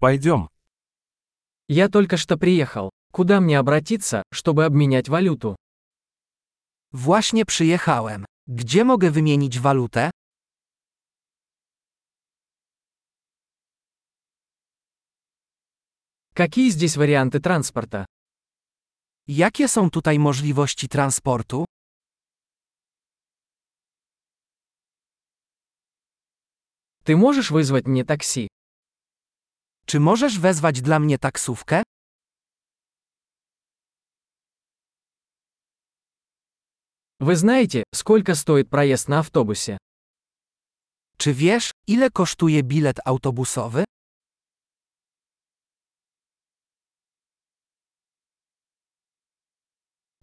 Пойдем. Я только что приехал. Куда мне обратиться, чтобы обменять валюту? Właśnie przyjechałem. Gdzie mogę wymienić walutę? Какие здесь варианты транспорта? Jakie są tutaj możliwości transportu? Ты можешь вызвать мне такси? Czy możesz wezwać dla mnie taksówkę? Вы знаете, сколько стоит проезд на автобусе? Czy wiesz, ile kosztuje bilet autobusowy?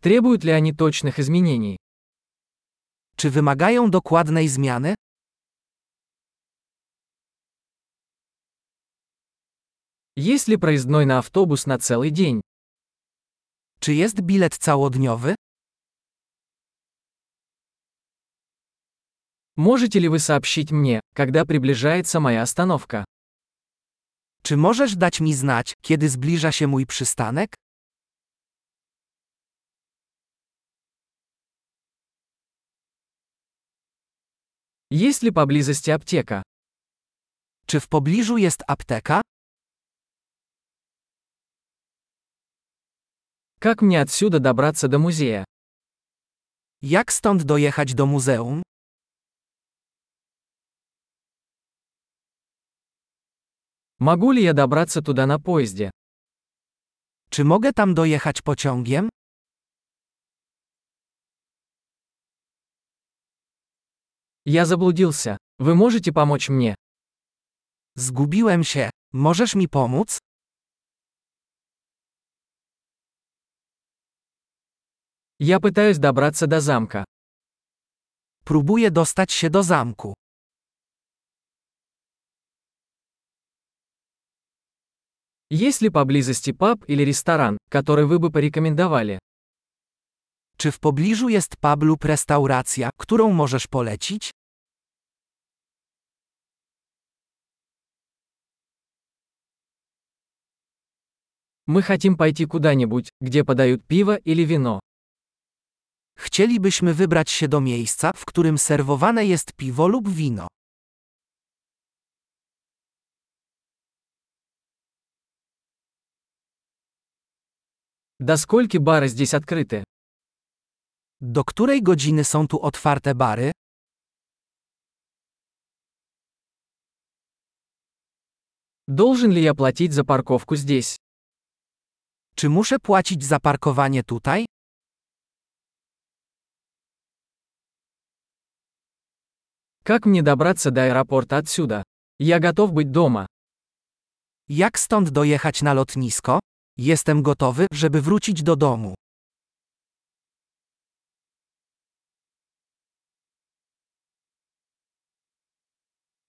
Требуют ли они точных изменений? Czy wymagają dokładnej zmiany? Есть ли проездной на автобус на целый день? Czy jest bilet całodniowy? Можете ли вы сообщить мне, когда приближается моя остановка? Czy możesz dać mi znać, kiedy zbliża się mój przystanek? Есть ли поблизости аптека? Czy w pobliżu jest apteka? Как мне отсюда добраться до музея? Jak stąd dojechać do muzeum? Могу ли я добраться туда на поезде? Czy mogę tam dojechać pociągiem? Я заблудился. Вы можете помочь мне? Zgubiłem się. Możesz mi pomóc? Я пытаюсь добраться до замка. Próbuję dostać się do zamku. Есть ли поблизости паб или ресторан, который вы бы порекомендовали? Czy w pobliżu jest pub lub restauracja, którą możesz polecić? Мы хотим пойти куда-нибудь, где подают пиво или вино. Chcielibyśmy wybrać się do miejsca, w którym serwowane jest piwo lub wino. До скольки бары здесь открыты? Do której godziny są tu otwarte bary? Должен ли я платить за парковку здесь? Czy muszę płacić za parkowanie tutaj? Как мне добраться до аэропорта отсюда? Я готов быть дома. Jak stąd dojechać na lotnisko? Jestem gotowy, żeby wrócić do domu.